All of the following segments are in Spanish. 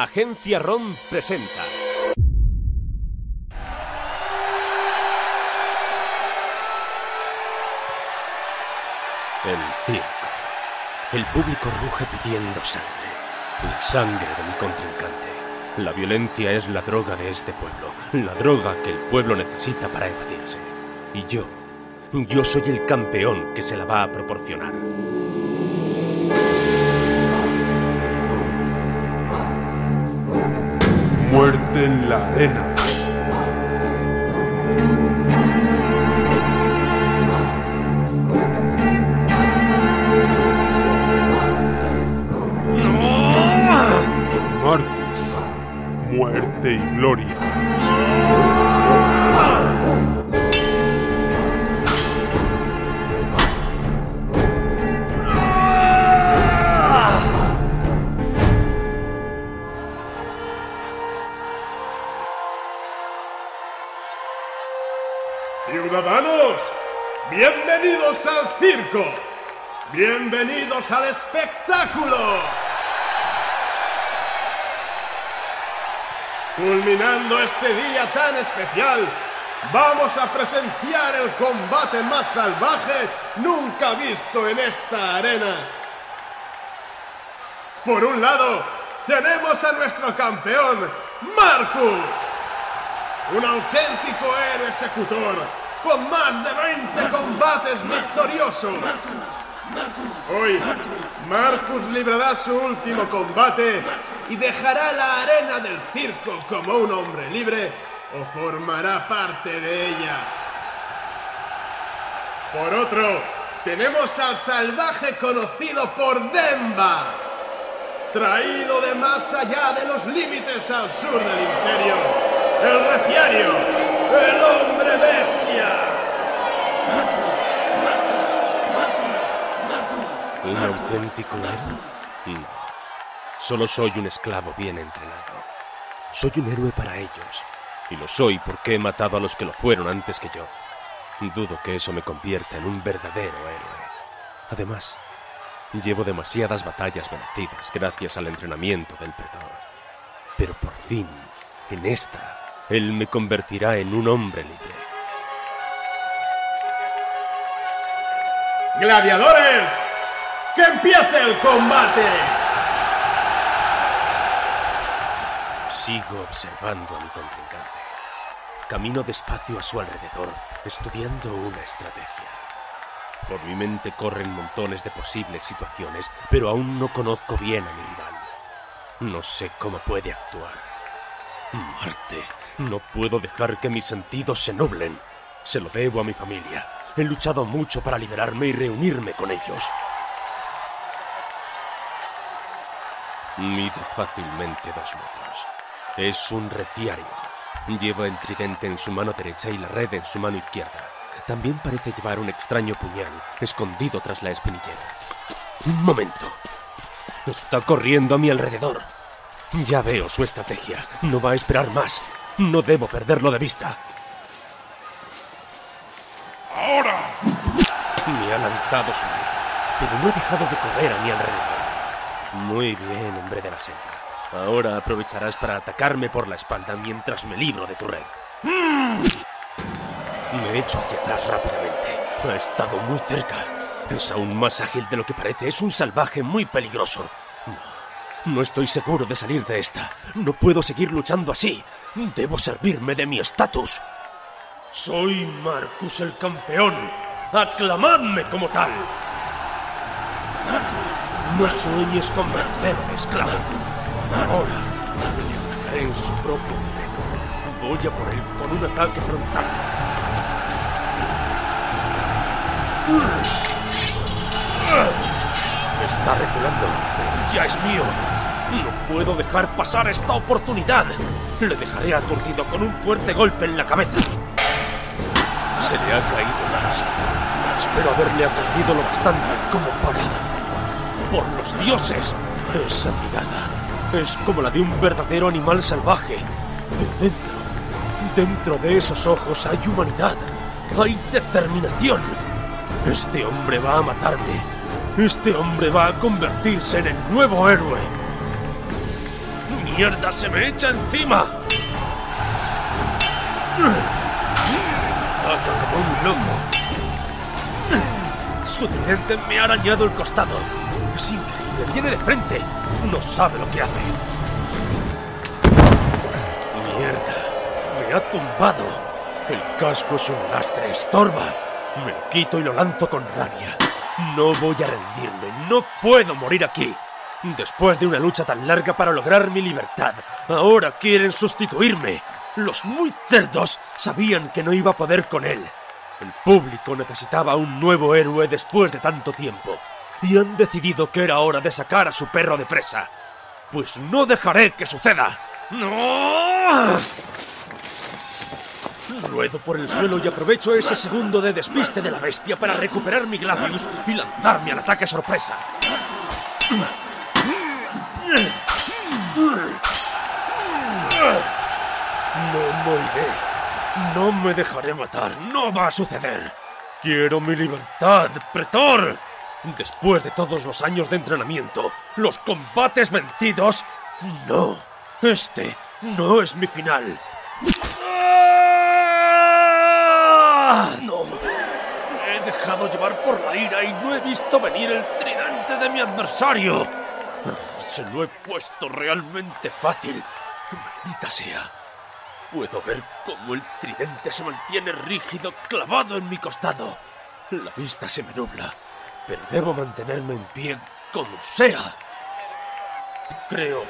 Agencia ROM presenta. El circo. El público ruge pidiendo sangre. La sangre de mi contrincante. La violencia es la droga de este pueblo. La droga que el pueblo necesita para evadirse. Y yo, yo soy el campeón que se la va a proporcionar. Muerte en la arena. Marcus. Muerte y gloria. Bienvenidos al circo. Bienvenidos al espectáculo. Culminando este día tan especial, vamos a presenciar el combate más salvaje nunca visto en esta arena. Por un lado, tenemos a nuestro campeón, Marcus. Un auténtico héroe ejecutor, con más de 20 combates victoriosos. Hoy, Marcus librará su último combate y dejará la arena del circo como un hombre libre o formará parte de ella. Por otro, tenemos al salvaje conocido por Demba, traído de más allá de los límites al sur del imperio el reciario, el hombre bestia. ¿Un auténtico héroe? No. Solo soy un esclavo bien entrenado. Soy un héroe para ellos. Y lo soy porque he matado a los que lo fueron antes que yo. Dudo que eso me convierta en un verdadero héroe. Además, llevo demasiadas batallas vencidas gracias al entrenamiento del pretor. Pero por fin, en esta, él me convertirá en un hombre libre. Gladiadores, que empiece el combate. Sigo observando a mi contrincante. Camino despacio a su alrededor, estudiando una estrategia. Por mi mente corren montones de posibles situaciones, pero aún no conozco bien a mi rival. No sé cómo puede actuar. Marte, no puedo dejar que mis sentidos se nublen. Se lo debo a mi familia. He luchado mucho para liberarme y reunirme con ellos. Mide fácilmente dos metros. Es un reciario. Lleva el tridente en su mano derecha y la red en su mano izquierda. También parece llevar un extraño puñal escondido tras la espinillera. Un momento. Está corriendo a mi alrededor. Ya veo su estrategia. No va a esperar más. No debo perderlo de vista. ¡Ahora! Me ha lanzado su red, pero no he dejado de correr a mi alrededor. Muy bien, hombre de la selva. Ahora aprovecharás para atacarme por la espalda mientras me libro de tu red. Me he hecho hacia atrás rápidamente. Ha estado muy cerca. Es aún más ágil de lo que parece. Es un salvaje muy peligroso. No, estoy seguro de salir de esta. No puedo seguir luchando así. Debo servirme de mi estatus. Soy Marcus el campeón. Aclamadme como tal. No sueñes con vencerme, esclavo. Ahora le atacaré en su propio terreno. Voy a por él con un ataque frontal. Está reculando. Ya es mío. No puedo dejar pasar esta oportunidad. Le dejaré aturdido con un fuerte golpe en la cabeza. Se le ha caído la casa. Espero haberle aturdido lo bastante como para... Por los dioses. Esa mirada es como la de un verdadero animal salvaje. Pero dentro, dentro de esos ojos hay humanidad. Hay determinación. Este hombre va a matarme. Este hombre va a convertirse en el nuevo héroe. mierda se me echa encima! Ataca como un loco. Su tridente me ha arañado el costado. Es increíble, viene de frente. No sabe lo que hace. Mierda, me ha tumbado. El casco es un lastre, estorba. Me lo quito y lo lanzo con rabia. No voy a rendirme, no puedo morir aquí. Después de una lucha tan larga para lograr mi libertad, ahora quieren sustituirme. Los muy cerdos sabían que no iba a poder con él. El público necesitaba un nuevo héroe después de tanto tiempo. Y han decidido que era hora de sacar a su perro de presa. Pues no dejaré que suceda. ¡No! Ruedo por el suelo y aprovecho ese segundo de despiste de la bestia para recuperar mi Gladius y lanzarme al ataque sorpresa. No moriré. No me dejaré matar. No va a suceder. Quiero mi libertad, Pretor. Después de todos los años de entrenamiento, los combates vencidos... No. Este no es mi final. ¡Ah! No. Me he dejado llevar por la ira y no he visto venir el tridente de mi adversario. Se lo he puesto realmente fácil. Maldita sea. Puedo ver cómo el tridente se mantiene rígido, clavado en mi costado. La vista se me nubla, pero debo mantenerme en pie como sea. Creo...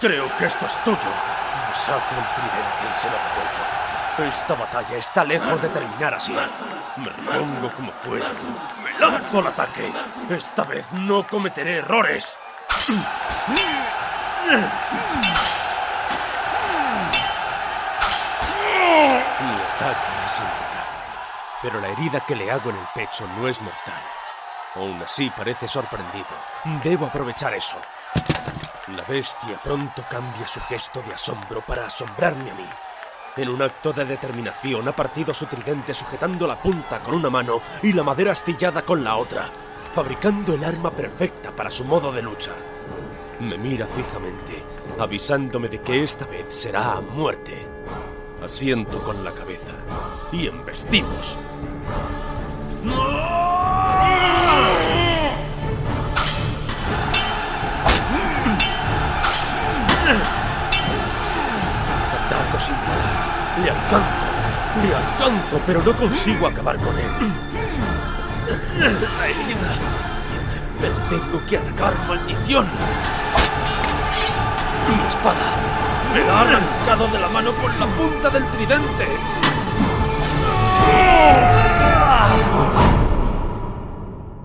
Creo que esto es tuyo. Me saco el tridente y se lo devuelvo. Esta batalla está lejos de terminar así. Me repongo como puedo. Me lanzo al ataque. Esta vez no cometeré errores. Mi ataque es impecable, pero la herida que le hago en el pecho no es mortal. Aún así parece sorprendido. Debo aprovechar eso. La bestia pronto cambia su gesto de asombro para asombrarme a mí. En un acto de determinación ha partido su tridente sujetando la punta con una mano y la madera astillada con la otra, fabricando el arma perfecta para su modo de lucha. Me mira fijamente, avisándome de que esta vez será a muerte. Asiento con la cabeza y embestimos. Ataco sin parar. Le alcanzo. Le alcanzo, pero no consigo acabar con él. La herida. Pero tengo que atacar, maldición. Mi espada. Me la ha arrancado de la mano con la punta del tridente.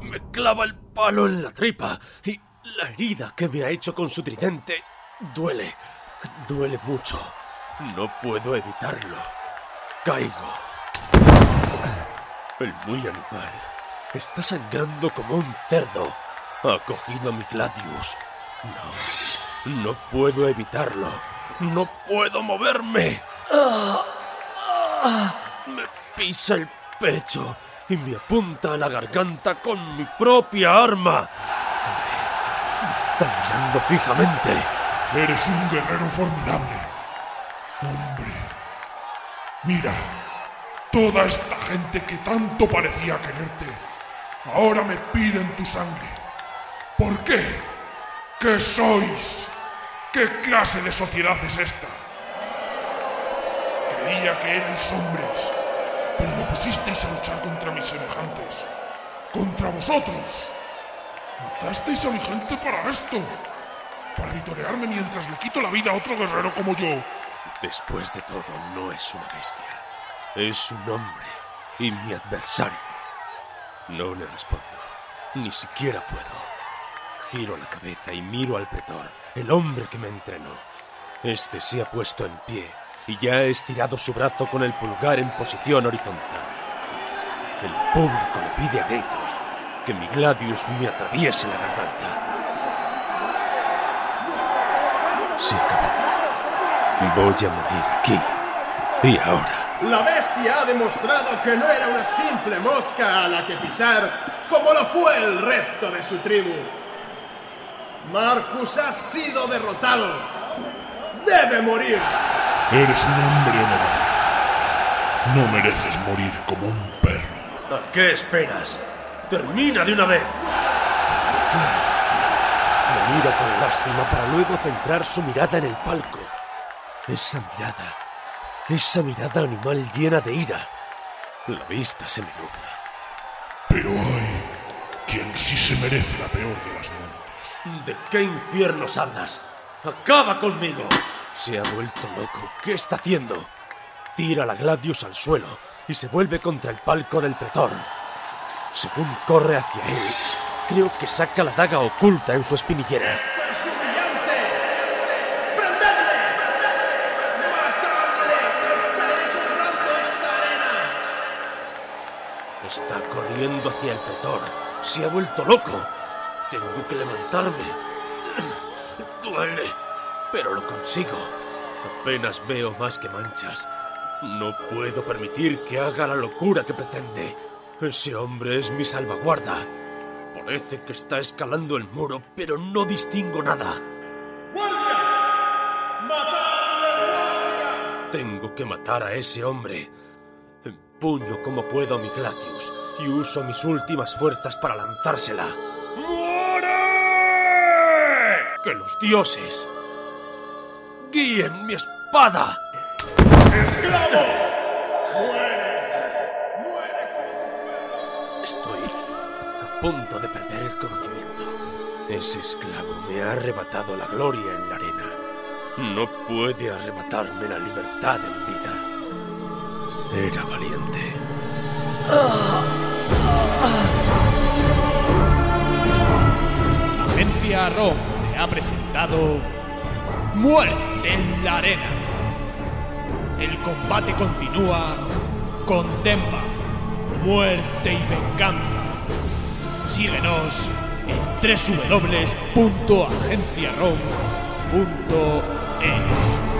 Me clava el palo en la tripa y la herida que me ha hecho con su tridente duele. Duele mucho. No puedo evitarlo. Caigo. El muy animal está sangrando como un cerdo. Ha cogido a mi Gladius. No, no puedo evitarlo. No puedo moverme. Me pisa el pecho y me apunta a la garganta con mi propia arma. Me está mirando fijamente. Eres un guerrero formidable. Hombre. Mira, toda esta gente que tanto parecía quererte, ahora me piden tu sangre. ¿Por qué? ¿Qué sois? ¿Qué clase de sociedad es esta? Creía que erais hombres, pero me pusisteis a luchar contra mis semejantes. Contra vosotros. Matasteis a mi gente para esto. Para vitorearme mientras le quito la vida a otro guerrero como yo. Después de todo, no es una bestia. Es un hombre y mi adversario. No le respondo. Ni siquiera puedo. Giro la cabeza y miro al pretor, el hombre que me entrenó. Este se ha puesto en pie y ya ha estirado su brazo con el pulgar en posición horizontal. El público le pide a gritos que mi Gladius me atraviese la garganta. Se acabó. Voy a morir aquí. Y ahora. La bestia ha demostrado que no era una simple mosca a la que pisar como lo fue el resto de su tribu. Marcus ha sido derrotado. Debe morir. Eres un hombre honorable. No mereces morir como un perro. ¿A qué esperas? ¡Termina de una vez! Me mira con lástima para luego centrar su mirada en el palco. Esa mirada, esa mirada animal llena de ira. La vista se me nubla. Pero hay quien sí se merece la peor de las muertes. ¿De qué infiernos hablas? ¡Acaba conmigo! Se ha vuelto loco. ¿Qué está haciendo? Tira la Gladius al suelo y se vuelve contra el palco del pretor. Según corre hacia él, creo que saca la daga oculta en su espinillera. ¡Esto es humillante! ¡Prendedle! ¡Matadle! ¡Está deshonrando esta arena! Está corriendo hacia el pretor. Se ha vuelto loco. Tengo que levantarme. Duele, pero lo consigo. Apenas veo más que manchas. No puedo permitir que haga la locura que pretende. Ese hombre es mi salvaguarda. Parece que está escalando el muro, pero no distingo nada. ¡Guardia! ¡Matadle, guardia! Tengo que matar a ese hombre. Empuño como puedo mi Gladius y uso mis últimas fuerzas para lanzársela. ¡Muere! ¡Que los dioses guíen mi espada! ¡Esclavo! ¡Muere! ¡Muere como Estoy a punto de perder el conocimiento. Ese esclavo me ha arrebatado la gloria en la arena. No puede arrebatarme la libertad en vida. Era valiente. Agencia ROM te ha presentado Muerte en la Arena. El combate continúa con Temba, Muerte y Venganza. Síguenos en www.agenciarom.es.